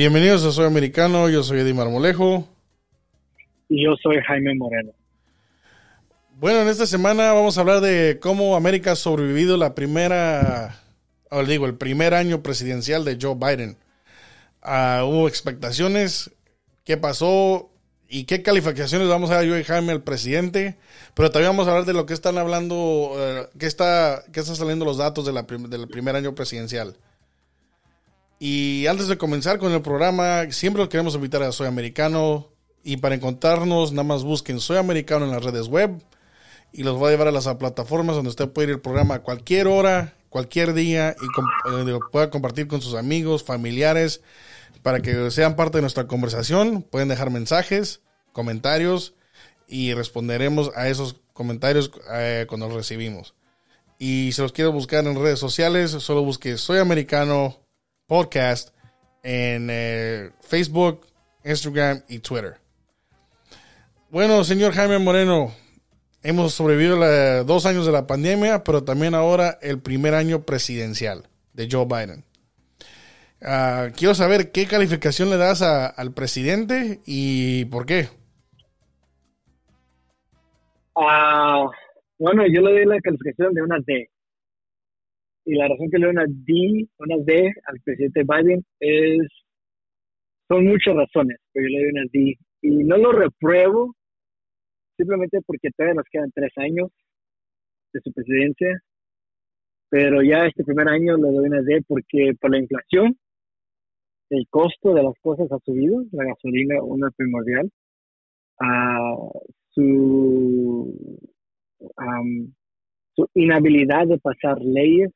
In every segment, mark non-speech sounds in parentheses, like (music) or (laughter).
Bienvenidos a Soy Americano, yo soy Eddie Marmolejo. Y yo soy Jaime Moreno. Bueno, en esta semana vamos a hablar de cómo América ha sobrevivido la primera, o digo, el primer año presidencial de Joe Biden. Ah, hubo expectaciones, qué pasó y qué calificaciones vamos a dar yo y Jaime al presidente. Pero también vamos a hablar de lo que están hablando, eh, qué está, qué están saliendo los datos de la del primer año presidencial. Y antes de comenzar con el programa, siempre queremos invitar a Soy Americano. Y para encontrarnos, nada más busquen Soy Americano en las redes web. Y los va a llevar a las plataformas donde usted puede ir el programa a cualquier hora, cualquier día. Y eh, pueda compartir con sus amigos, familiares. Para que sean parte de nuestra conversación. Pueden dejar mensajes, comentarios. Y responderemos a esos comentarios eh, cuando los recibimos. Y si los quiere buscar en redes sociales, solo busque Soy Americano podcast en eh, Facebook, Instagram y Twitter. Bueno, señor Jaime Moreno, hemos sobrevivido dos años de la pandemia, pero también ahora el primer año presidencial de Joe Biden. Ah, quiero saber qué calificación le das al presidente y por qué. Ah, bueno, yo le doy la calificación de una D y la razón que le doy una D, una D al presidente Biden es, son muchas razones, pero yo le doy una D. Y no lo repruebo simplemente porque todavía nos quedan tres años de su presidencia, pero ya este primer año le doy una D porque por la inflación, el costo de las cosas ha subido, la gasolina, una primordial, a su, su inhabilidad de pasar leyes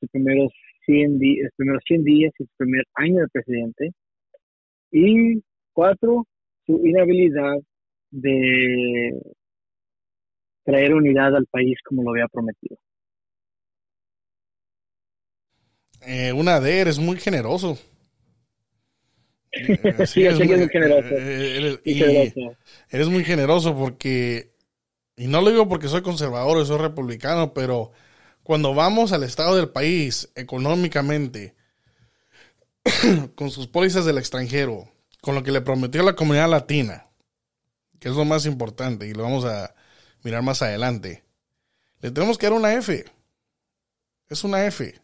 los primeros 100, días, primeros 100 días y su primer año de presidente. Y cuatro, su inhabilidad de traer unidad al país como lo había prometido. Eh, una D, eres muy generoso. (laughs) sí, eres muy, generoso. Eh, generoso. Eres muy generoso porque, y no lo digo porque soy conservador, soy republicano, pero cuando vamos al estado del país económicamente, (clears throat) con sus pólizas del extranjero, con lo que le prometió la comunidad latina, que es lo más importante y lo vamos a mirar más adelante, le tenemos que dar una F. Es una F.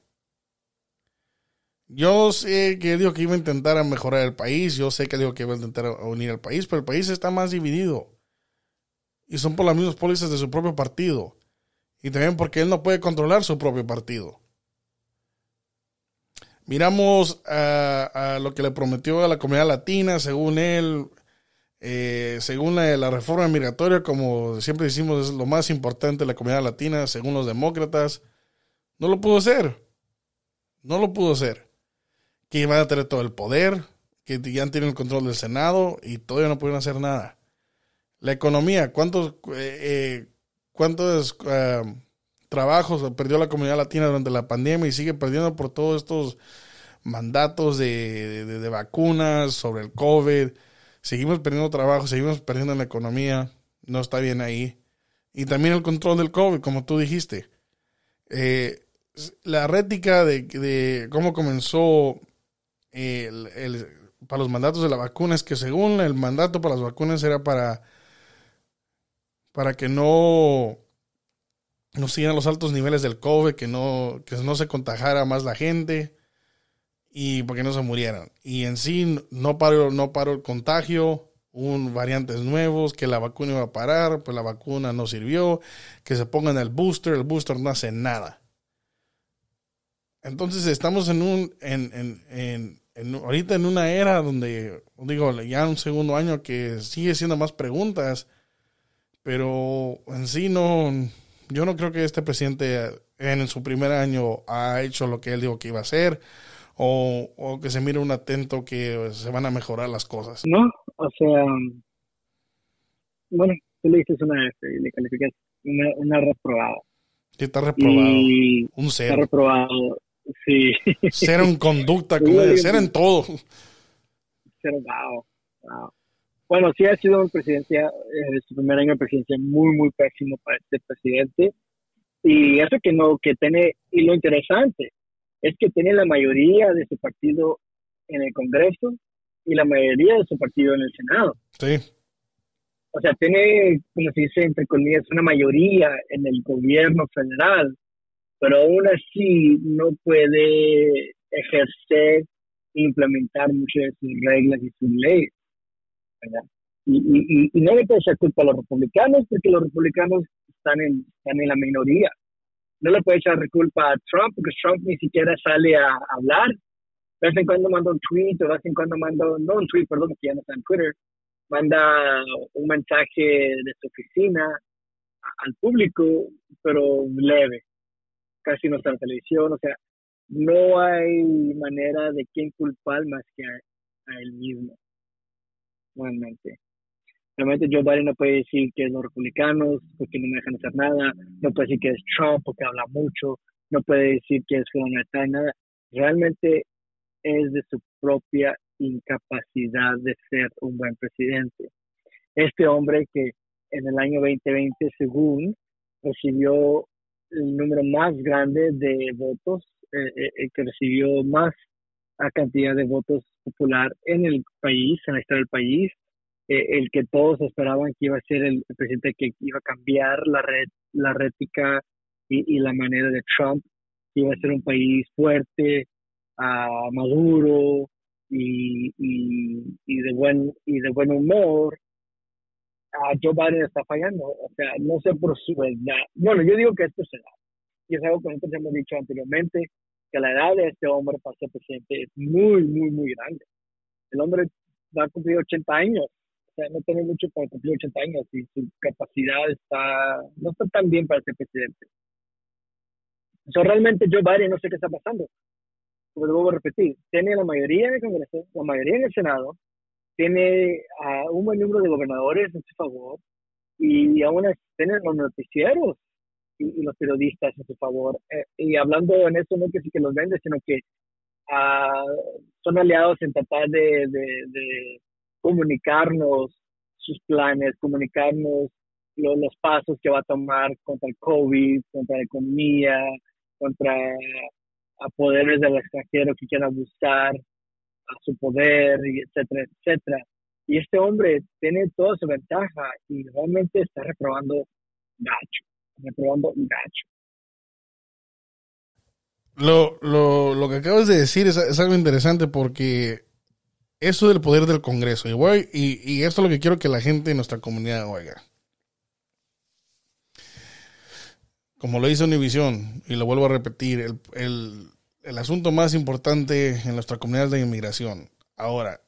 Yo sé que dijo que iba a intentar mejorar el país, yo sé que dijo que iba a intentar unir al país, pero el país está más dividido. Y son por las mismas pólizas de su propio partido y también porque él no puede controlar su propio partido. Miramos a, lo que le prometió a la comunidad latina, según él, eh, según la, reforma migratoria, como siempre decimos, es lo más importante de la comunidad latina, según los demócratas. No lo pudo hacer. No lo pudo hacer. Que iban a tener todo el poder, que ya tienen el control del Senado y todavía no pueden hacer nada. La economía, ¿cuántos, eh, eh, cuántos eh, trabajos perdió la comunidad latina durante la pandemia y sigue perdiendo por todos estos mandatos de, vacunas sobre el COVID. Seguimos perdiendo trabajo, seguimos perdiendo en la economía. No está bien ahí. Y también el control del COVID, como tú dijiste. Eh, la rética de, cómo comenzó para los mandatos de la vacuna es que según el mandato para las vacunas era para para que no, no sigan los altos niveles del COVID, que no, que no se contagiara más la gente y para que no se murieran. Y en sí no paró, no paró el contagio, hubo variantes nuevos, que la vacuna iba a parar, pues la vacuna no sirvió, que se pongan el booster, el booster no hace nada. Entonces estamos en un, en, en, ahorita en una era donde, digo, ya un segundo año que sigue siendo más preguntas pero en sí no, yo no creo que este presidente en su primer año ha hecho lo que él dijo que iba a hacer o, que se mire un atento que se van a mejorar las cosas. No, o sea, bueno, tú le dices una F y le calificas una, una reprobada. Sí, está reprobado. un cero. Está reprobado, sí. Cero en conducta, (laughs) como cero en todo. Cero, wow, wow. Bueno, sí ha sido un presidencia, eh, su primer año de presidencia muy, muy pésimo para este presidente. Y eso que no, que tiene, y lo interesante es que tiene la mayoría de su partido en el Congreso y la mayoría de su partido en el Senado. Sí. O sea, tiene, como se dice, entre comillas, una mayoría en el gobierno federal, pero aún así no puede ejercer e implementar muchas de sus reglas y sus leyes. Y, y, y, no le puede echar culpa a los republicanos porque los republicanos están en, están la minoría. No le puede echar culpa a Trump porque Trump ni siquiera sale a, hablar. De vez en cuando manda un tweet, o de vez en cuando manda, no un tweet, perdón, que ya no está en Twitter, manda un mensaje de su oficina al público, pero leve. Casi no está en televisión, o sea, no hay manera de quién culpar más que a él mismo. Realmente. Realmente Joe Biden no puede decir que es los republicanos porque no me dejan hacer nada, no puede decir que es Trump porque habla mucho, no puede decir que es Jonathan, nada. Realmente es de su propia incapacidad de ser un buen presidente. Este hombre que en el año 2020, según, recibió el número más grande de votos, eh, eh, eh, que recibió más cantidad de votos popular en el país, en la historia del país, eh, el que todos esperaban que iba a ser el, presidente que iba a cambiar la, red, la rética y, la manera de Trump, que iba a ser un país fuerte, uh, maduro y, de buen, y de buen humor. Uh, Joe Biden está fallando, o sea, no sé por su edad. Bueno, yo digo que esto es edad. Y es algo que nosotros hemos dicho anteriormente, que la edad de este hombre para ser presidente es muy, muy, muy grande. El hombre va a cumplir 80 años no tiene mucho para cumplir 80 años y su capacidad está, no está tan bien para ser presidente. So, realmente Joe Biden no sé qué está pasando. Lo vuelvo a repetir, tiene la mayoría en el Congreso, la mayoría en el Senado, tiene a un buen número de gobernadores en su favor y aún tiene los noticieros y, los periodistas en su favor. Eh, y hablando en eso, no que sí que los vende, sino que ah, son aliados en tratar de, comunicarnos sus planes, comunicarnos los pasos que va a tomar contra el COVID, contra la economía, contra a poderes del extranjero que quieran abusar a su poder, etcétera, etcétera. Y este hombre tiene toda su ventaja y realmente está reprobando gacho, reprobando gacho. Lo, lo, lo que acabas de decir es, es algo interesante porque eso del poder del Congreso. Y, y, esto es lo que quiero que la gente de nuestra comunidad oiga. Como lo hizo Univision, y lo vuelvo a repetir, el, el, asunto más importante en nuestra comunidad es la inmigración. Ahora,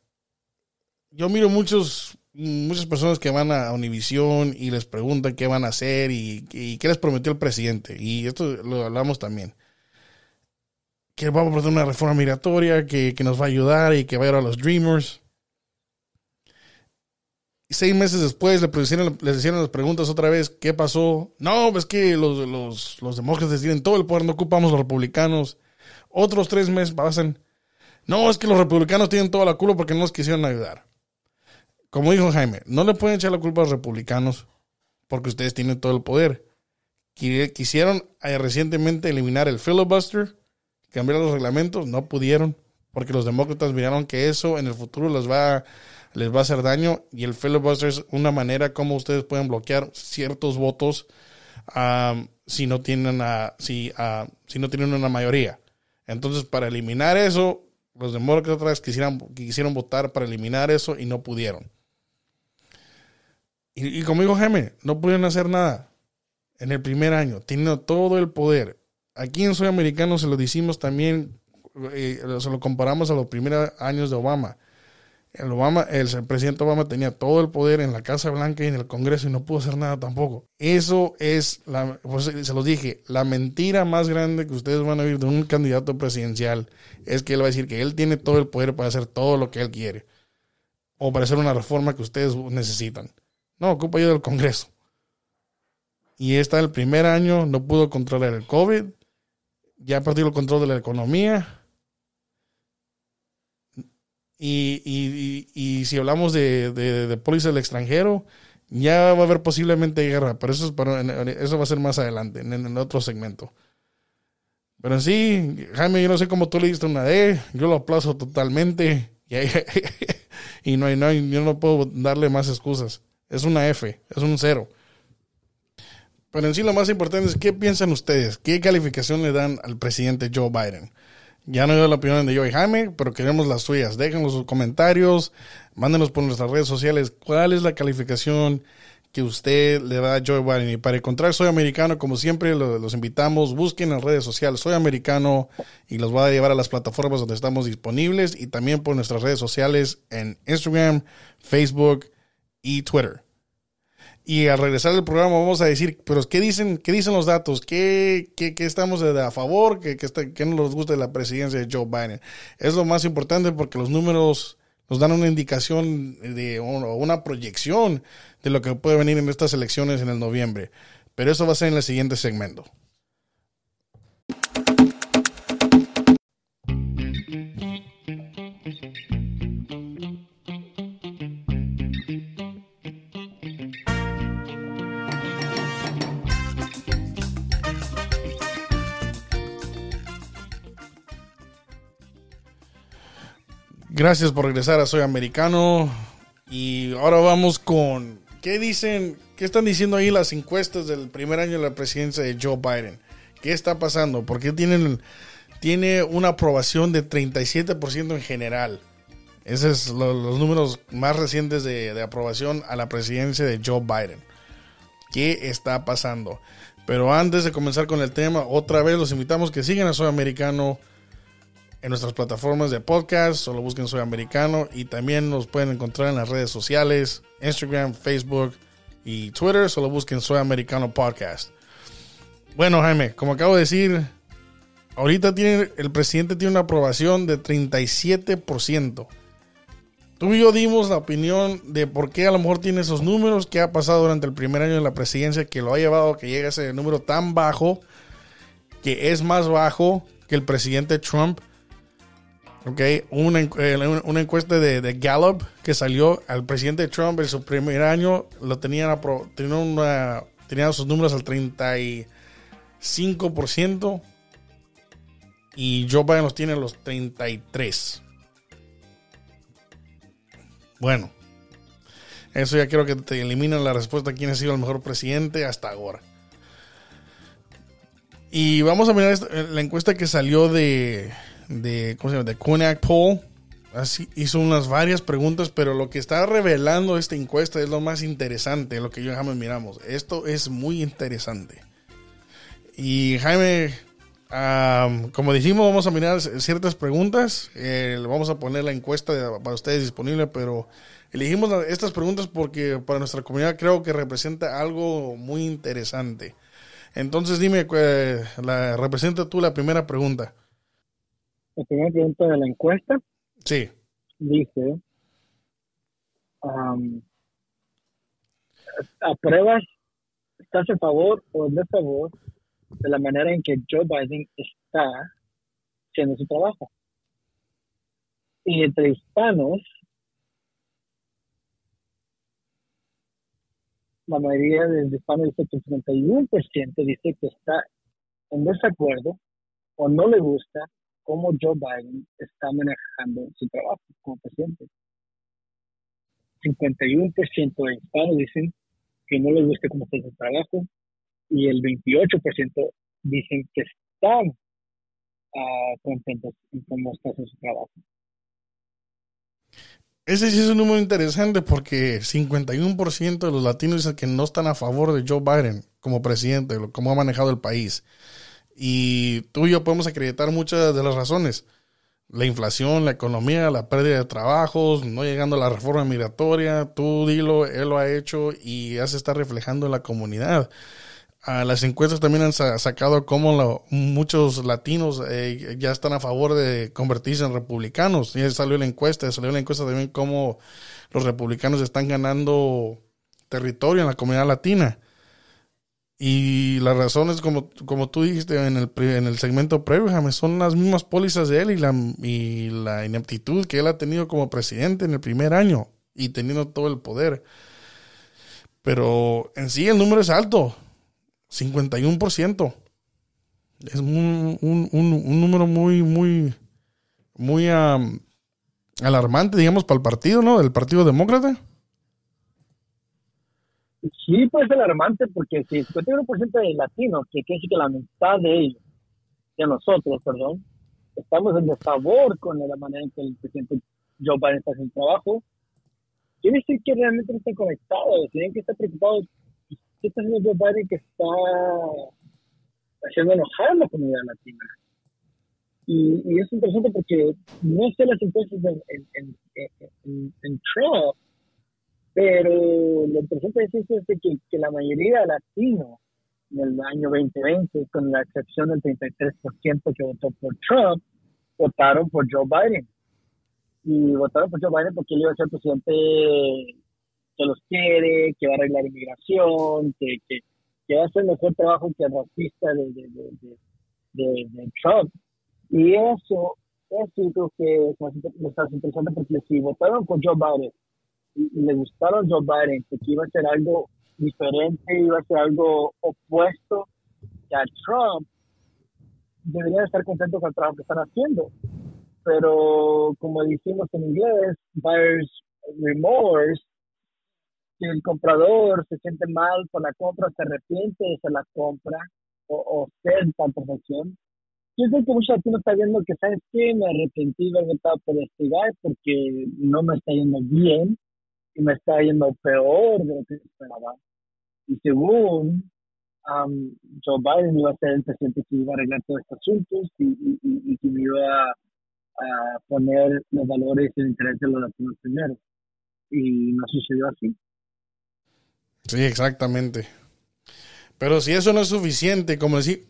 yo miro muchos, muchas personas que van a Univision y les preguntan qué van a hacer y, qué les prometió el presidente. Y esto lo hablamos también que vamos a hacer una reforma migratoria que, nos va a ayudar y que va a ayudar a los Dreamers. Y seis meses después le pusieron, les hicieron las preguntas otra vez, ¿qué pasó? No, es que los, los, los demócratas tienen todo el poder, no ocupamos los republicanos. Otros tres meses pasan. No, es que los republicanos tienen toda la culpa porque no nos quisieron ayudar. Como dijo Jaime, no le pueden echar la culpa a los republicanos porque ustedes tienen todo el poder. Quisieron eh, recientemente eliminar el filibuster cambiar los reglamentos, no pudieron, porque los demócratas miraron que eso en el futuro les va, les va a hacer daño y el filibuster es una manera como ustedes pueden bloquear ciertos votos si no tienen a, si, si no tienen una mayoría. Entonces, para eliminar eso, los demócratas quisieran, quisieron votar para eliminar eso y no pudieron. Y, y como dijo Jaime, no pudieron hacer nada en el primer año, tienen todo el poder aquí en Soy Americano se lo decimos también, eh, se lo comparamos a los primeros años de Obama. El, Obama, el, presidente Obama tenía todo el poder en la Casa Blanca y en el Congreso y no pudo hacer nada tampoco. Eso es, la, pues, se los dije, la mentira más grande que ustedes van a oír de un candidato presidencial es que él va a decir que él tiene todo el poder para hacer todo lo que él quiere o para hacer una reforma que ustedes necesitan. No, ocupa ayuda del Congreso. Y está el primer año, no pudo controlar el COVID, ya ha perdido el control de la economía. Y, si hablamos de, de, de del extranjero, ya va a haber posiblemente guerra, pero eso, es para, eso va a ser más adelante, en, el otro segmento. Pero en sí, Jaime, yo no sé cómo tú le diste una D, yo lo aplauso totalmente. (laughs) Y, no no yo no puedo darle más excusas. Es una F, es un cero. Pero en sí lo más importante es qué piensan ustedes, qué calificación le dan al presidente Joe Biden. Ya no veo la opinión de yo y Jaime, pero queremos las suyas. Déjenos sus comentarios, mándenos por nuestras redes sociales cuál es la calificación que usted le da a Joe Biden. Y para encontrar Soy Americano, como siempre, los invitamos, busquen en las redes sociales Soy Americano y los voy a llevar a las plataformas donde estamos disponibles y también por nuestras redes sociales en Instagram, Facebook y Twitter. Y al regresar del programa vamos a decir, pero ¿qué dicen, qué dicen los datos? ¿Qué, qué, qué estamos a favor? ¿Qué, qué, está, ¿Qué nos gusta de la presidencia de Joe Biden? Es lo más importante porque los números nos dan una indicación de o una proyección de lo que puede venir en estas elecciones en el noviembre. Pero eso va a ser en el siguiente segmento. Gracias por regresar a Soy Americano. Y ahora vamos con. ¿Qué dicen? ¿Qué están diciendo ahí las encuestas del primer año de la presidencia de Joe Biden? ¿Qué está pasando? Porque tienen, tiene una aprobación de 37% en general. Esos son los números más recientes de, de aprobación a la presidencia de Joe Biden. ¿Qué está pasando? Pero antes de comenzar con el tema, otra vez los invitamos que sigan a Soy Americano en nuestras plataformas de podcast, solo busquen Soy Americano y también nos pueden encontrar en las redes sociales, Instagram, Facebook y Twitter, solo busquen Soy Americano Podcast. Bueno, Jaime, como acabo de decir, ahorita tiene, el presidente tiene una aprobación de 37%. Tú y yo dimos la opinión de por qué a lo mejor tiene esos números, qué ha pasado durante el primer año de la presidencia que lo ha llevado a que llegue a ese número tan bajo, que es más bajo que el presidente Trump Ok, una, eh, una encuesta de, Gallup que salió al presidente Trump en su primer año, lo tenían, tenía, una, tenía sus números al 35% y Joe Biden los tiene a los 33%. Bueno, eso ya quiero que te eliminen la respuesta a quién ha sido el mejor presidente hasta ahora. Y vamos a mirar la encuesta que salió de de, ¿cómo se llama? De Kunak Poll. Así hizo unas varias preguntas, pero lo que está revelando esta encuesta es lo más interesante, lo que yo y Jaime miramos. Esto es muy interesante. Y Jaime, como dijimos, vamos a mirar ciertas preguntas. Eh, vamos a poner la encuesta para ustedes disponible, pero elegimos estas preguntas porque para nuestra comunidad creo que representa algo muy interesante. Entonces dime, eh, representa tú la primera pregunta la primera pregunta de la encuesta. Sí. Dice, ¿apruebas, estás a favor o no a favor de la manera en que Joe Biden está haciendo su trabajo? Y entre hispanos, la mayoría de los hispanos dice que el 31% dice que está en desacuerdo o no le gusta cómo Joe Biden está manejando su trabajo como presidente. 51% de hispanos dicen que no les gusta cómo está su trabajo y el 28% dicen que están uh, contentos en cómo está su trabajo. Ese sí es un número interesante porque 51% de los latinos dicen que no están a favor de Joe Biden como presidente, cómo ha manejado el país. Y tú y yo podemos acreditar muchas de las razones. La inflación, la economía, la pérdida de trabajos, no llegando a la reforma migratoria, tú dilo, él lo ha hecho y ya se está reflejando en la comunidad. Ah, las encuestas también han sacado cómo muchos latinos eh, ya están a favor de convertirse en republicanos. Ya salió la encuesta, salió la encuesta también cómo los republicanos están ganando territorio en la comunidad latina. Y la razón es, como, como tú dijiste en el, en el segmento previo, James, son las mismas pólizas de él y la, y la ineptitud que él ha tenido como presidente en el primer año y teniendo todo el poder. Pero en sí el número es alto, 51%. Es un, un, un, número muy, muy, muy alarmante, digamos, para el partido, ¿no? Del Partido Demócrata. Sí, pues es alarmante porque si el 51% de latinos, que quiere decir que la mitad de ellos, de nosotros, perdón, estamos en desfavor con la manera en que el presidente Joe Biden está haciendo trabajo, quiere decir que realmente no están conectados, tienen que estar preocupados. ¿Qué está haciendo Joe Biden que está haciendo enojar a la comunidad latina? Y, y es interesante porque no sé las encuestas en, en, en, en, Trump, pero lo interesante es, que, la mayoría de latinos en el año 2020, con la excepción del 33% que votó por Trump, votaron por Joe Biden. Y votaron por Joe Biden porque él iba a ser presidente que los quiere, que va a arreglar inmigración, que, que, que va a hacer mejor trabajo que el racista de, de, de, de, Trump. Y eso, eso creo que es más interesante porque si votaron por Joe Biden le gustaron Joe Biden, que iba a ser algo diferente, iba a ser algo opuesto a Trump, deberían estar contentos con el trabajo que están haciendo. Pero como decimos en inglés, buyer's remorse, si el comprador se siente mal con la compra, se arrepiente de hacer la compra o, o ser tan perfección, yo creo que muchos latinos están viendo que, ¿sabes qué? Me arrepentí de haber estado por investigar porque no me está yendo bien y me está yendo peor de lo que esperaba. Y según um, Joe Biden iba a ser el presidente que iba a arreglar todos estos asuntos y, que iba a, a, poner los valores y el interés de los latinos primero. Y no sucedió así. Sí, exactamente. Pero si eso no es suficiente, como decir,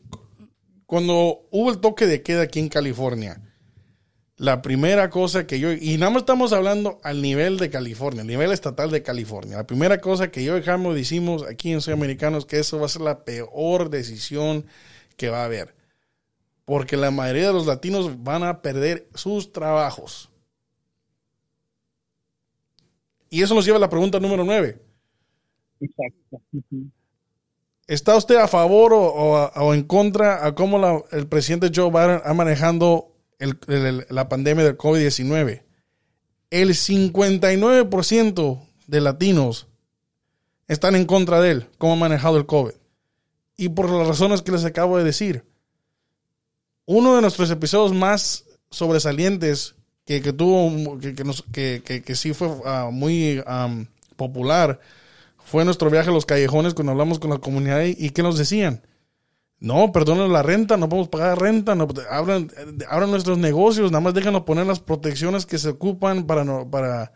cuando hubo el toque de queda aquí en California, la primera cosa que yo, y nada más estamos hablando al nivel de California, al nivel estatal de California, la primera cosa que yo y Jambo decimos aquí en Soy Americano es que eso va a ser la peor decisión que va a haber. Porque la mayoría de los latinos van a perder sus trabajos. Y eso nos lleva a la pregunta número nueve. Exacto. ¿Está usted a favor o, en contra a cómo el presidente Joe Biden ha la pandemia del COVID-19, el 59% de latinos están en contra de él, cómo ha manejado el COVID. Y por las razones que les acabo de decir. Uno de nuestros episodios más sobresalientes que, tuvo, que, que, sí fue ah, muy popular, fue nuestro viaje a los callejones cuando hablamos con la comunidad y qué nos decían no, perdonen la renta, no podemos pagar renta, no, abran, nuestros negocios, nada más déjanos poner las protecciones que se ocupan para, no, para,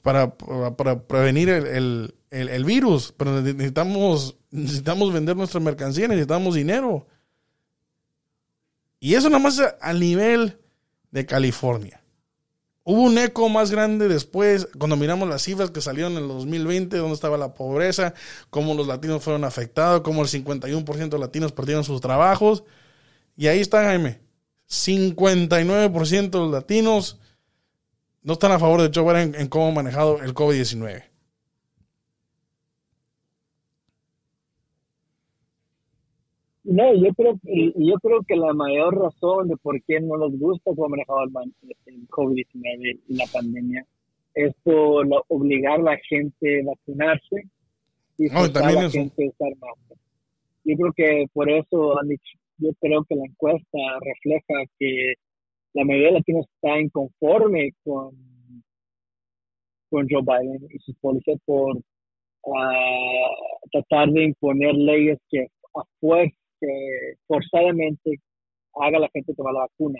para, para, prevenir el, el, el, virus. Pero necesitamos, necesitamos vender nuestra mercancía, necesitamos dinero. Y eso nada más a nivel de California. Hubo un eco más grande después, cuando miramos las cifras que salieron en el 2020, donde estaba la pobreza, cómo los latinos fueron afectados, cómo el 51% de latinos perdieron sus trabajos. Y ahí está, Jaime. 59% de los latinos no están a favor de Joe en cómo ha manejado el COVID-19. No, yo creo, que, yo creo que la mayor razón de por qué no les gusta cómo manejado el, COVID-19 y la pandemia es por obligar a la gente a vacunarse y no, a la gente a estar más. Yo creo que por eso yo creo que la encuesta refleja que la mayoría de latinos está inconforme con, con Joe Biden y sus políticas por uh, tratar de imponer leyes que a fuerza que forzadamente haga la gente tomar la vacuna.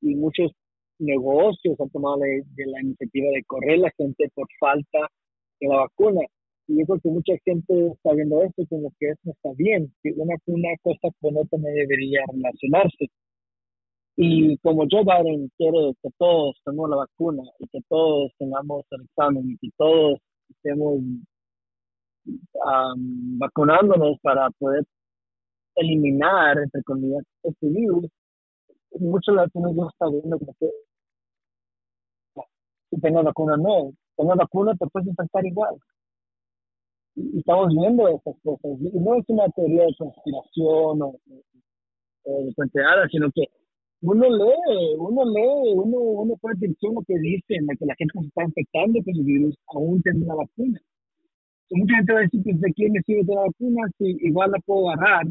Y muchos negocios han tomado de, la iniciativa de correr la gente por falta de la vacuna. Y yo creo que mucha gente está viendo esto como que eso está bien, que una, una cosa con otra no debería relacionarse. Y como Joe Biden quiere que todos tengamos la vacuna y que todos tengamos el examen y que todos estemos vacunándonos para poder eliminar, entre comillas, este virus, muchos latinos ya están viendo como que si tengo vacuna no, tengo vacuna te puedes infectar igual. Y, estamos viendo estas cosas. Y no es una teoría de conspiración o, eh, sino que uno lee, uno lee, uno, uno pone atención lo que dicen, a que la gente se está infectando con el virus, aún tiene la vacuna. mucha gente va a decir, pues, ¿de quién me sirve de la vacuna? Si igual la puedo agarrar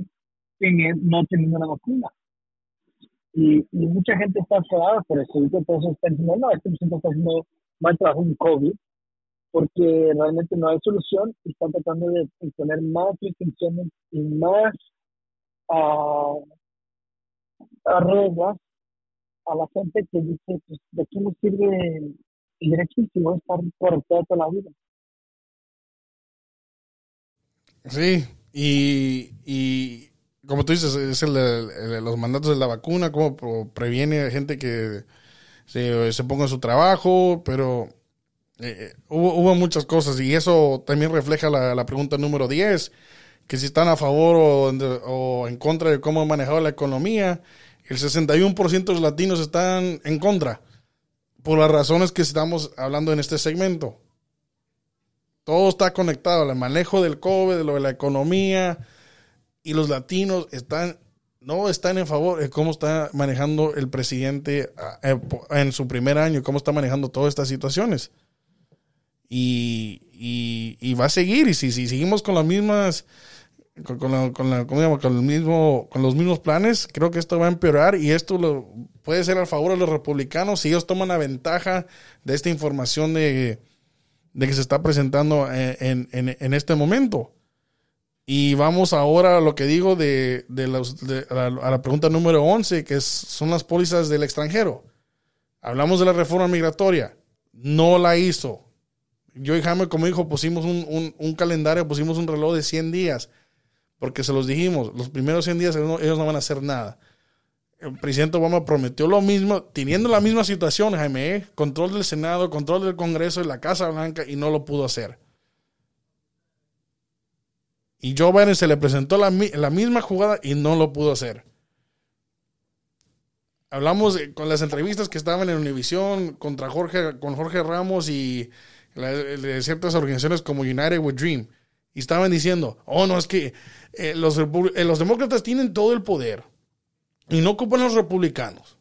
sin no teniendo la vacuna. Y, y, mucha gente está enfadada por eso. Y eso están diciendo, no, este presidente está haciendo mal trabajo en COVID, porque realmente no hay solución y están tratando de imponer más restricciones y más uh, reglas a la gente que dice, pues, ¿de qué nos sirve el derecho si no estar correcto toda la vida? Sí, y, y como tú dices, es el, de los mandatos de la vacuna, cómo previene a gente que se, se ponga en su trabajo, pero eh, eh, hubo, hubo, muchas cosas y eso también refleja la, la pregunta número 10, que si están a favor o, o en contra de cómo ha manejado la economía el 61% de los latinos están en contra, por las razones que estamos hablando en este segmento. Todo está conectado, el manejo del COVID, de lo de la economía, y los latinos están, no están en favor de cómo está manejando el presidente eh, en su primer año, cómo está manejando todas estas situaciones. Y, y, va a seguir, y si, si seguimos con las mismas con, con, con, la, con, mismo, con los mismos planes, creo que esto va a empeorar y esto lo, puede ser a favor de los republicanos si ellos toman la ventaja de esta información de, de que se está presentando en, en, en, este momento. Y vamos ahora a lo que digo de, de, los, a, la, pregunta número 11, que son las pólizas del extranjero. Hablamos de la reforma migratoria. No la hizo. Yo y Jaime, como dijo, pusimos un, un, un calendario, pusimos un reloj de 100 días porque se los dijimos, los primeros 100 días ellos no, van a hacer nada. El presidente Obama prometió lo mismo, teniendo la misma situación, Jaime, ¿eh? control del Senado, control del Congreso y la Casa Blanca, y no lo pudo hacer. Y Joe Biden se le presentó la, la misma jugada y no lo pudo hacer. Hablamos con las entrevistas que estaban en Univision contra Jorge, con Jorge Ramos y de ciertas organizaciones como United with Dream. Y estaban diciendo, oh, no, es que eh, los, eh, los demócratas tienen todo el poder y no ocupan los republicanos.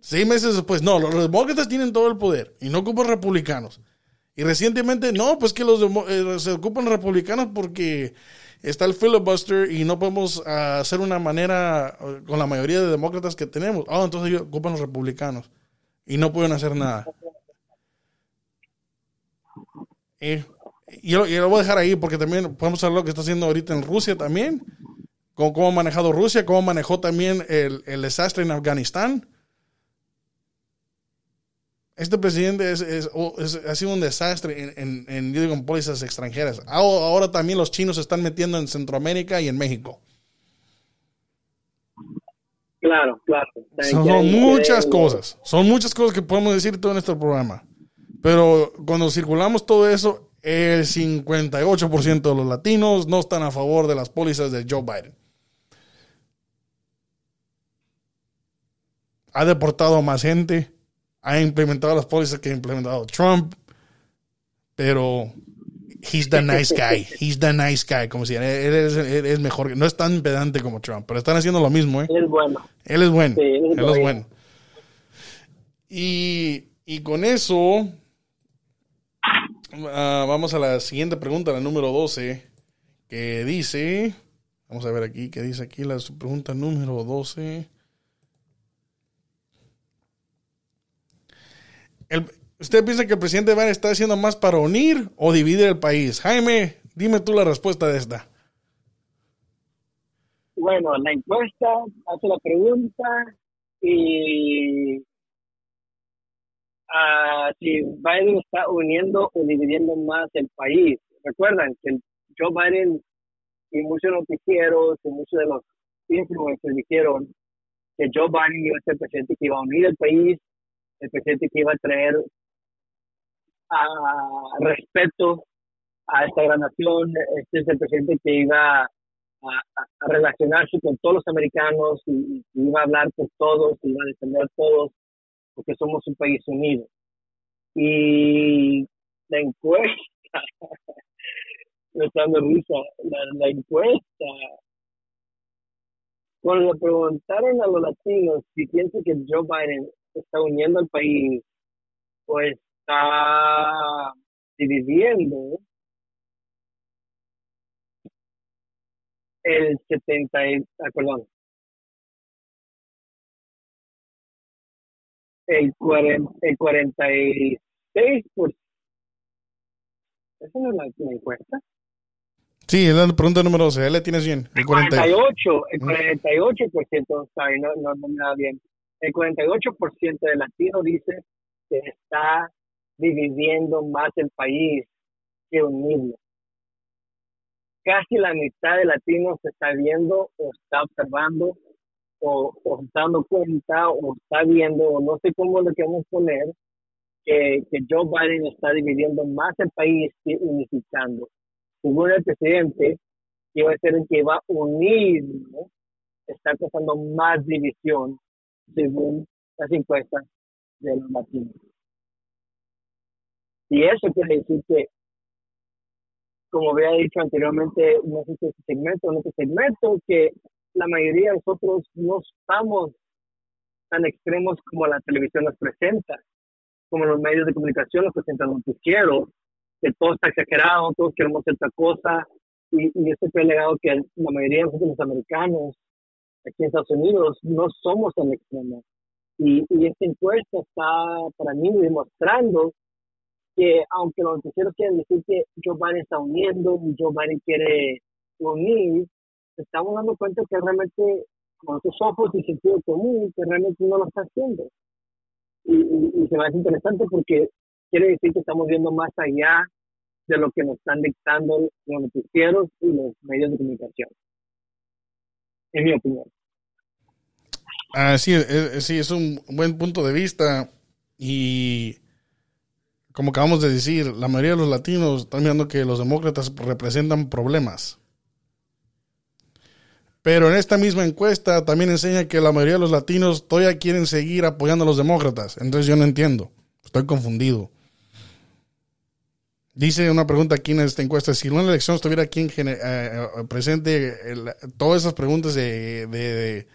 Seis meses después, no, los demócratas tienen todo el poder y no ocupan republicanos. Y recientemente, no, pues que los eh, se ocupan republicanos porque está el filibuster y no podemos hacer una manera con la mayoría de demócratas que tenemos. Ah, entonces ellos ocupan los republicanos y no pueden hacer nada. Eh, y lo, voy a dejar ahí porque también podemos hablar lo que está haciendo ahorita en Rusia también, cómo, cómo ha manejado Rusia, cómo manejó también el, el desastre en Afganistán. Este presidente es, es, ha sido un desastre en, en, yo digo, en pólizas extranjeras. Ahora también los chinos se están metiendo en Centroamérica y en México. Claro, claro. Son, muchas cosas. Son muchas cosas que podemos decir todo en este programa. Pero cuando circulamos todo eso, el 58% de los latinos no están a favor de las pólizas de Joe Biden. Ha deportado más gente, ha implementado las pólizas que ha implementado Trump, pero he's the nice guy, (laughs) he's the nice guy, como si él es, mejor, no es tan pedante como Trump, pero están haciendo lo mismo, ¿eh? Él es bueno. Él es bueno, él, es bueno. Y, y con eso Ah, vamos a la siguiente pregunta, la número 12, que dice, vamos a ver aquí, que dice aquí la pregunta número 12. ¿Usted piensa que el presidente Biden está haciendo más para unir o dividir el país? Jaime, dime tú la respuesta de esta. Bueno, la encuesta hace la pregunta y si Biden está uniendo o dividiendo más el país. Recuerdan que Joe Biden y muchos noticieros y muchos de los influencers dijeron que Joe Biden iba a ser el presidente que iba a unir el país, el presidente que iba a traer a respeto a esta gran nación, este es el presidente que iba a, relacionarse con todos los americanos y, iba a hablar por todos, iba a defender todos porque somos un país unido. Y la encuesta, (laughs) me está dando risa, la, encuesta Cuando le preguntaron a los latinos si piensan que Joe Biden está uniendo al país o está dividiendo, el 70, ah, perdón, el, 40, el 46 por ¿Esa no es la, encuesta? Sí, es la pregunta número 12, ya le tienes bien. El, 48, el 48%, no, no, no me da bien. El 48% de latinos dice que está dividiendo más el país que unirlo. Casi la mitad de latinos está viendo o está observando o, o está dando cuenta o está viendo o no sé cómo lo queremos poner que, que Joe Biden está dividiendo más el país que unificando. Según el presidente, que va a ser el que va a unir, está causando más división según las encuestas de los latinos. Y eso quiere decir que, como había dicho anteriormente, no sé si este segmento, no este segmento, que la mayoría de nosotros no estamos tan extremos como la televisión nos presenta, como los medios de comunicación nos presentan noticieros, que todo está exagerado, todos queremos otra cosa, y, y este fue el legado que la mayoría de nosotros los americanos aquí en Estados Unidos no somos tan extremos. Y, y esta encuesta está para mí demostrando que aunque los noticieros quieren decir que Joe Biden está uniendo y Joe Biden quiere unir, estamos dando cuenta que realmente con nuestros ojos y sentido común, que realmente no lo está haciendo. Y, y, se me hace interesante porque quiere decir que estamos viendo más allá de lo que nos están dictando los noticieros y los medios de comunicación. En mi opinión. Ah, sí, es, sí, es un buen punto de vista y como acabamos de decir, la mayoría de los latinos están mirando que los demócratas representan problemas. Pero en esta misma encuesta también enseña que la mayoría de los latinos todavía quieren seguir apoyando a los demócratas. Entonces yo no entiendo. Estoy confundido. Dice una pregunta aquí en esta encuesta, si una elección estuviera aquí en, eh, eh, presente, todas esas preguntas de,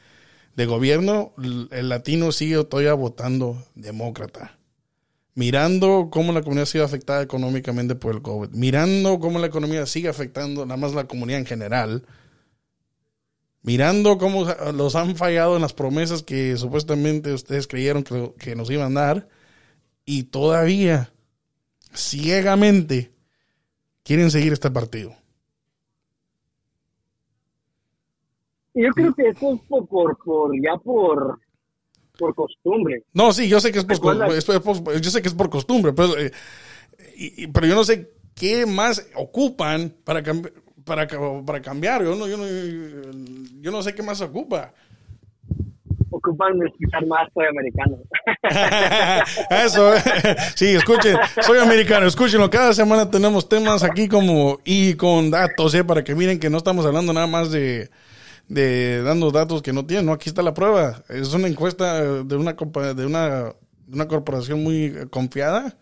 de, gobierno, el latino sigue todavía votando demócrata. Mirando cómo la comunidad ha sido afectada económicamente por el COVID, mirando cómo la economía sigue afectando nada más la comunidad en general, mirando cómo los han fallado en las promesas que supuestamente ustedes creyeron que, nos iban a dar. Y todavía ciegamente quieren seguir este partido. Yo creo que eso es por, por ya por por costumbre. No, sí, yo sé que es por, yo sé que es por costumbre, pero, eh, pero yo no sé qué más ocupan para, para, para cambiar. Yo no, yo, no, yo no sé qué más ocupa. Ocupan explicar más, soy americano. (laughs) Eso, (laughs) sí, escuchen, soy americano, escúchenlo. Cada semana tenemos temas aquí como y con datos, ¿eh? para que miren que no estamos hablando nada más de, de dando datos que no tienen. No, aquí está la prueba. Es una encuesta de una, de una, una corporación muy confiada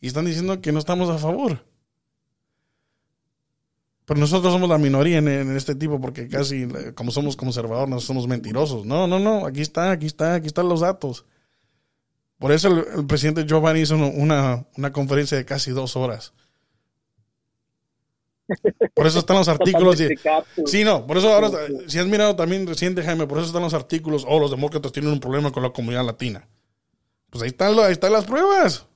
y están diciendo que no estamos a favor. Pero nosotros somos la minoría en, este tipo porque casi, como somos conservadores, no somos mentirosos. No, no, no, aquí está, aquí está, aquí están los datos. Por eso el, presidente Giovanni hizo una, una conferencia de casi dos horas por eso están los (laughs) artículos. sí, no, por eso ahora, si has mirado también reciente, Jaime, por eso están los artículos, oh, los demócratas tienen un problema con la comunidad latina. Pues ahí están, ahí están las pruebas.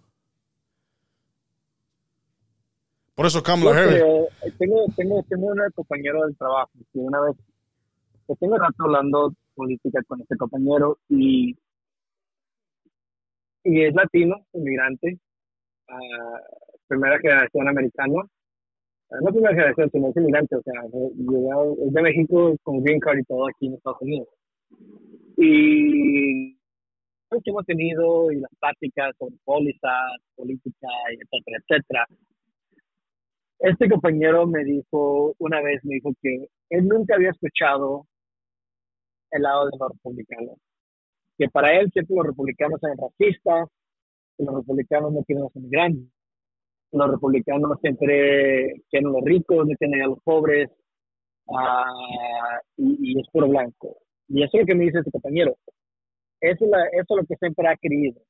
Por eso Kamala Harris. Tengo, tengo, tengo un compañero del trabajo que una vez, que tengo rato hablando política con este compañero y, y es latino, inmigrante, uh, primera generación americano no primera generación, sino es inmigrante, o sea, llegado, es de México con green card y todo aquí en Estados Unidos. Y lo que hemos tenido y las prácticas sobre pólizas, política, etcétera, etcétera. Este compañero me dijo, una vez me dijo que él nunca había escuchado el lado de los republicanos. Que para él siempre los republicanos son racistas, los republicanos no quieren a los inmigrantes los republicanos siempre quieren a los ricos, no tienen a los pobres, ah, y, es puro blanco. Y eso es lo que me dice este compañero. Eso es, lo que siempre ha querido.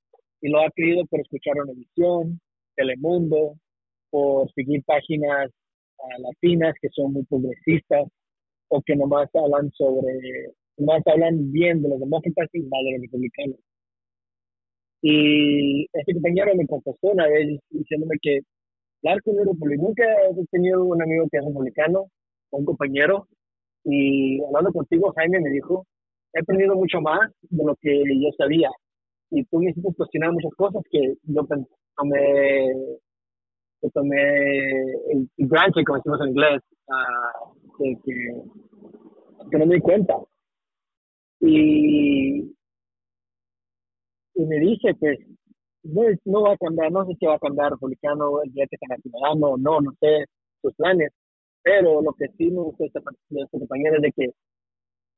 Y lo ha querido por escuchar una emisión, Telemundo, por seguir páginas uh, latinas que son muy progresistas o que nomás hablan sobre, nomás hablan bien de los demócratas y mal de los republicanos. Y este compañero me confesó una vez diciéndome que, claro que nunca he tenido un amigo que es republicano, un compañero, y hablando contigo, Jaime me dijo, he aprendido mucho más de lo que yo sabía. Y tú me hiciste cuestionar muchas cosas que yo tomé, que tomé el granted, como decimos en inglés, uh, que, que, no me di cuenta. Y, y me dice, pues, no, no va a cambiar, no sé si va a cambiar republicano el día que sea ciudadano, no, no sé sus planes, pero lo que sí me gusta de este compañero es de que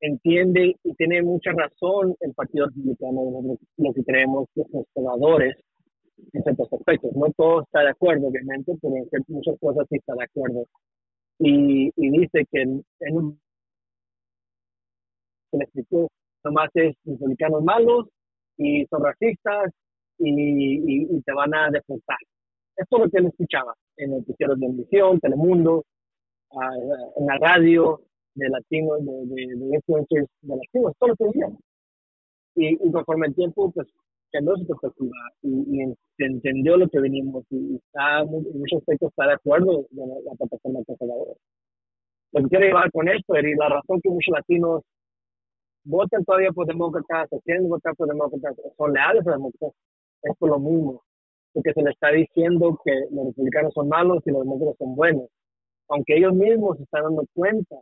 entiende y tiene mucha razón el Partido Republicano, lo que creemos los conservadores en ciertos aspectos. No todo está de acuerdo, obviamente, pero en muchas cosas sí está de acuerdo. Y, y dice que en, un se le explicó, nomás es republicanos malos y son racistas y, y, te van a deportar. Esto es lo que él escuchaba en el noticiero de televisión, Telemundo, en la radio, de latinos, de, de, de influencers de latinos, todo lo que Y, y conforme el tiempo, pues cambió su perspectiva y, y entendió lo que venimos y, está en muchos aspectos está de acuerdo con la, la plataforma conservadora. Lo que quiero llevar con esto, y la razón que muchos latinos votan todavía por demócratas, o quieren votar por demócratas, son leales a demócratas, es por lo mismo. Porque se les está diciendo que los republicanos son malos y los demócratas son buenos. Aunque ellos mismos se están dando cuenta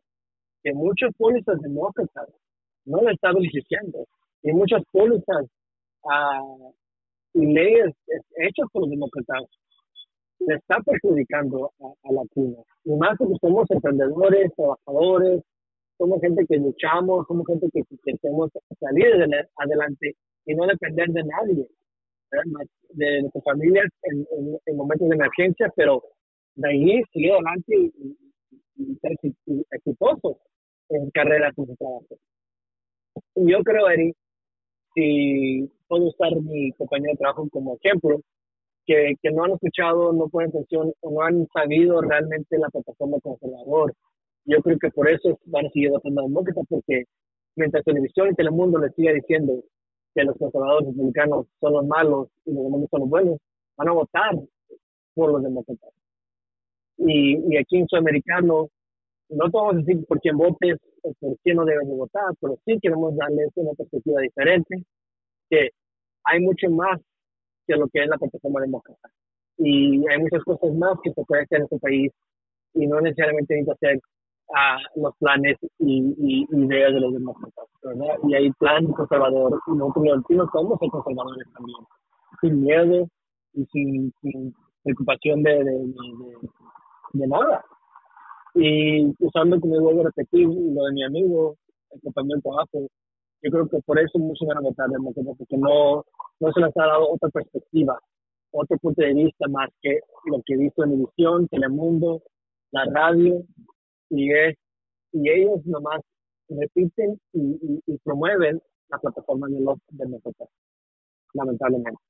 que muchas pólizas demócratas no le están beneficiando y muchas pólizas uh, y leyes hechas por los demócratas le están perjudicando a, a latinos. Y más porque somos emprendedores, trabajadores, somos gente que luchamos, somos gente que, queremos salir adelante y no depender de nadie, de nuestras familias en, en, momentos de emergencia, pero de ahí seguir adelante y, y ser exitosos en carreras en su trabajo. Yo creo, Eri, si puedo usar mi compañero de trabajo como ejemplo, que, que no han escuchado, no ponen atención o no han sabido realmente la plataforma conservador. Yo creo que por eso van a seguir votando demócratas, porque mientras televisión y Telemundo les siga diciendo que los conservadores republicanos son los malos y los demócratas son los buenos, van a votar por los demócratas. Y, y aquí en Sudamericano no podemos decir por quién votes o por quién no debes de votar, pero sí queremos darles una perspectiva diferente, que hay mucho más que lo que es la plataforma demócrata. Y hay muchas cosas más que se pueden hacer en este país y no necesariamente necesita hacer uh, los planes y, ideas de los demócratas, ¿verdad? Y hay plan conservador y nosotros los latinos somos ser conservadores también, sin miedo y sin, preocupación de, de, de nada. Y usando, como vuelvo a repetir, lo de mi amigo, el de trabajo, yo creo que por eso muchos van a votar demócrata, porque no, no se les ha dado otra perspectiva, otro punto de vista más que lo que he visto en Edición, Telemundo, la radio, y es, y ellos nomás repiten y, y, promueven la plataforma de los demócratas, lamentablemente.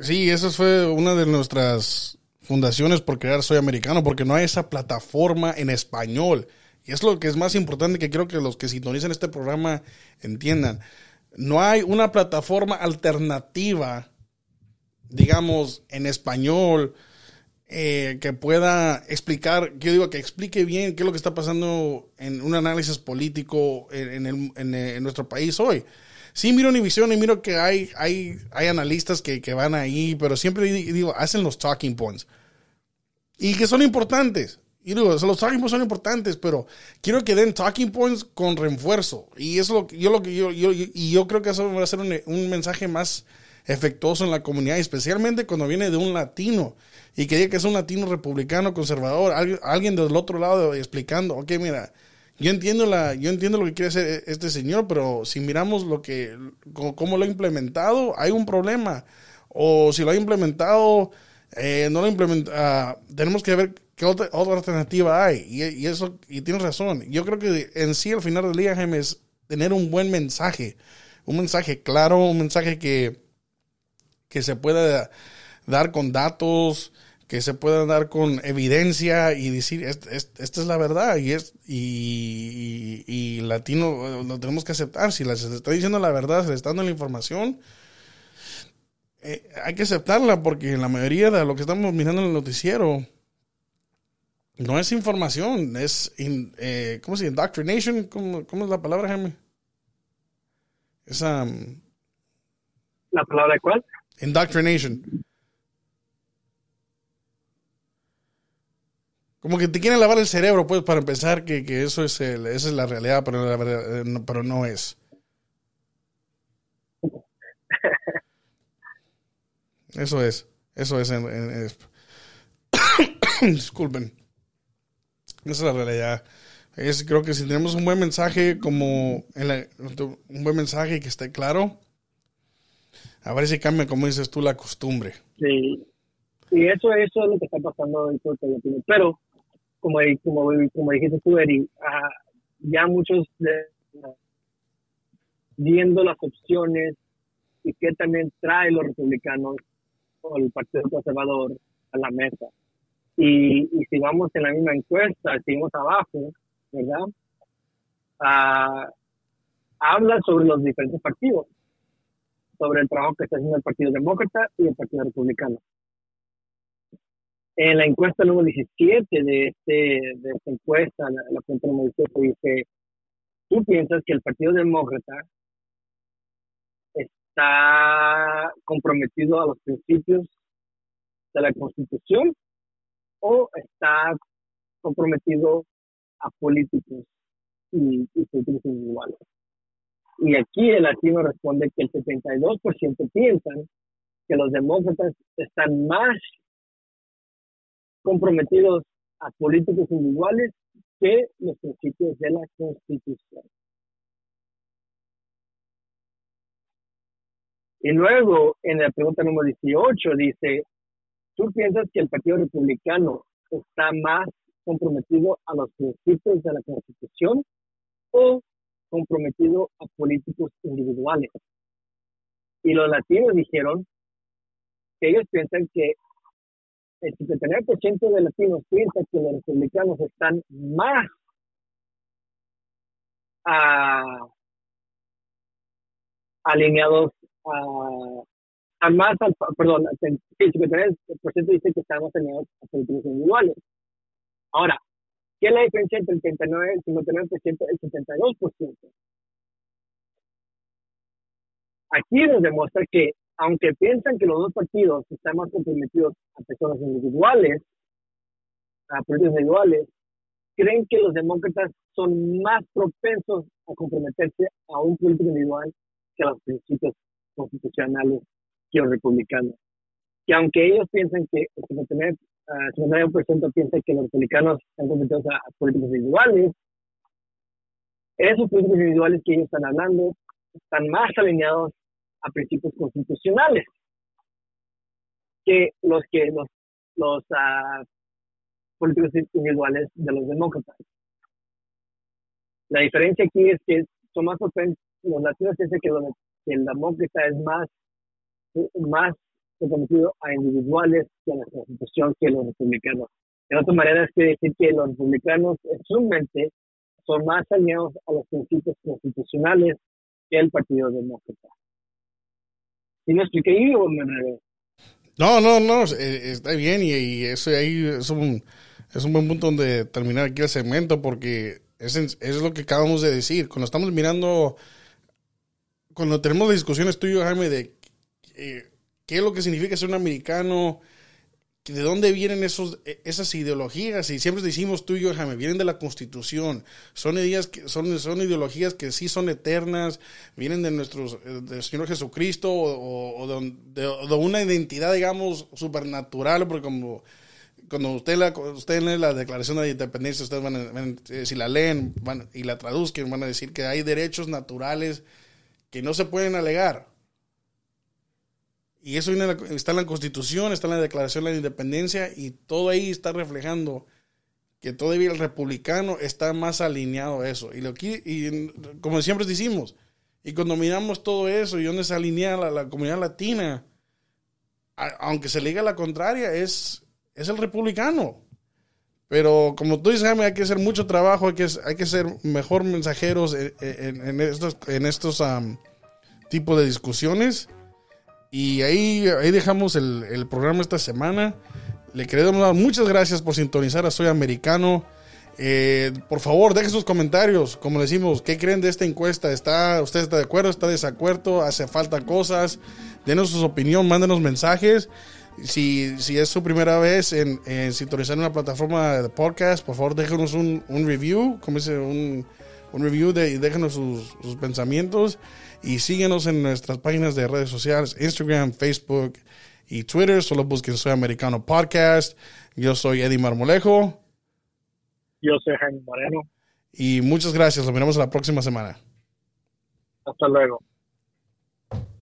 Sí, esa fue una de nuestras fundaciones por crear Soy Americano, porque no hay esa plataforma en español. Y es lo que es más importante que quiero que los que sintonicen este programa entiendan. No hay una plataforma alternativa, digamos, en español, eh, que pueda explicar, yo digo que explique bien qué es lo que está pasando en un análisis político en, en, nuestro país hoy. Sí, miro Univision y miro que hay, hay, hay analistas que, que van ahí, pero siempre digo, hacen los talking points y que son importantes. Y digo, los talking points son importantes, pero quiero que den talking points con refuerzo. Y eso lo yo lo que yo, yo, y yo creo que eso va a ser un, un, mensaje más efectuoso en la comunidad, especialmente cuando viene de un latino y que diga que es un latino republicano, conservador, alguien, alguien del otro lado explicando, ok, mira, yo entiendo la, yo entiendo lo que quiere hacer este señor, pero si miramos lo que, cómo lo ha implementado, hay un problema. O si lo ha implementado eh, no lo implementa, ah, tenemos que ver qué otra, otra alternativa hay. Y, eso, y tienes razón. Yo creo que en sí, al final del día, James, tener un buen mensaje, un mensaje claro, un mensaje que, que se pueda dar con datos, que se pueda dar con evidencia y decir, esta es la verdad y, es, y, latino lo tenemos que aceptar. Si se está diciendo la verdad, se le está dando la información, eh, hay que aceptarla porque la mayoría de lo que estamos mirando en el noticiero no es información, es, eh, ¿cómo se dice? Indoctrination, ¿cómo, ¿cómo, es la palabra, Jaime? Esa... ¿La palabra cuál? Indoctrination. Como que te quieren lavar el cerebro, pues, para empezar, que, que eso es el, esa es la realidad, pero, la verdad, pero no es. Eso es, eso es. (coughs) Disculpen. Esa es la realidad. Es, creo que si tenemos un buen mensaje, como un buen mensaje que esté claro, a ver si cambia, como dices tú, la costumbre. Sí, y eso, eso es lo que está pasando en Pero, como, como, como dijiste tú, Eri, ah, ya muchos de, viendo las opciones y qué también trae los republicanos o el Partido Conservador a la mesa. Y, si vamos en la misma encuesta, seguimos abajo, ¿verdad? Ah, habla sobre los diferentes partidos, sobre el trabajo que está haciendo el Partido Demócrata y el Partido Republicano. En la encuesta número 17 de, este, de esta encuesta, la, la cuenta número 17, dice, ¿tú piensas que el Partido Demócrata está comprometido a los principios de la Constitución o está comprometido a políticos y, políticos individuales. Y aquí el latino responde que el 72% piensan que los demócratas están más comprometidos a políticos individuales que los principios de la Constitución. Y luego, en la pregunta número 18, dice, ¿tú piensas que el Partido Republicano está más comprometido a los principios de la Constitución o comprometido a políticos individuales? Y los latinos dijeron que ellos piensan que el 79% de latinos piensan que los republicanos están más ah, alineados a, más, perdón, el 53% dice que estamos teniendo a políticos individuales. Ahora, ¿qué es la diferencia entre el 39, el 59% y el 72%? Aquí nos demuestra que, aunque piensan que los dos partidos están más comprometidos a personas individuales, a políticos individuales, creen que los demócratas son más propensos a comprometerse a un político individual que a los principios constitucionales los republicanos. Que aunque ellos piensen que el 59%, uh, piensa que los republicanos están comprometidos a, políticos individuales, esos políticos individuales que ellos están hablando están más alineados a principios constitucionales que los que los, los uh, políticos individuales de los demócratas. La diferencia aquí es que son más los latinos piensan que los que el demócrata es más, más comprometido a individuales que a la constitución que los republicanos. De otra manera, es decir que los republicanos en su mente son más alineados a los principios constitucionales que el Partido Demócrata. ¿Sí me expliqué ahí o me No, no, no, eh, está bien y, eso ahí es un, es un buen punto donde terminar aquí el segmento porque es, es lo que acabamos de decir. Cuando estamos mirando cuando tenemos discusiones tú y Jaime, de eh, qué es lo que significa ser un americano, de dónde vienen esos, e, esas ideologías, y siempre decimos tú y yo, Jaime, vienen de la Constitución, son ideas que son, son ideologías que sí son eternas, vienen de nuestro del Señor Jesucristo o, de, una identidad, digamos, supernatural, porque como cuando usted, la, usted lee la Declaración de Independencia, ustedes van a, eh, si la leen y la traduzcan, van a decir que hay derechos naturales que no se pueden alegar. Y eso está en la Constitución, está en la Declaración de la Independencia y todo ahí está reflejando que todavía el republicano está más alineado a eso. Y, lo y como siempre decimos, y cuando miramos todo eso y donde se alinea la, la comunidad latina, aunque se le diga la contraria, es, es el republicano. Pero como tú dices, Jaime, hay que hacer mucho trabajo, hay que, hay que ser mejor mensajeros en, estos, en estos tipos de discusiones. Y ahí, ahí dejamos el, el programa esta semana. Le queremos dar muchas gracias por sintonizar a Soy Americano. Eh, por favor, dejen sus comentarios. Como decimos, ¿qué creen de esta encuesta? ¿Está, ¿Usted está de acuerdo? ¿Está de desacuerdo? ¿Hace falta cosas? Denos su opinión, mándenos mensajes. Si, si es su primera vez en, sintonizar una plataforma de podcast, por favor déjenos un, un review, como dice, un, un review de, y déjenos sus, sus, pensamientos y síguenos en nuestras páginas de redes sociales, Instagram, Facebook y Twitter. Solo busquen Soy Americano Podcast. Yo soy Eddie Marmolejo. Yo soy Jaime Moreno. Y muchas gracias. Nos vemos la próxima semana. Hasta luego.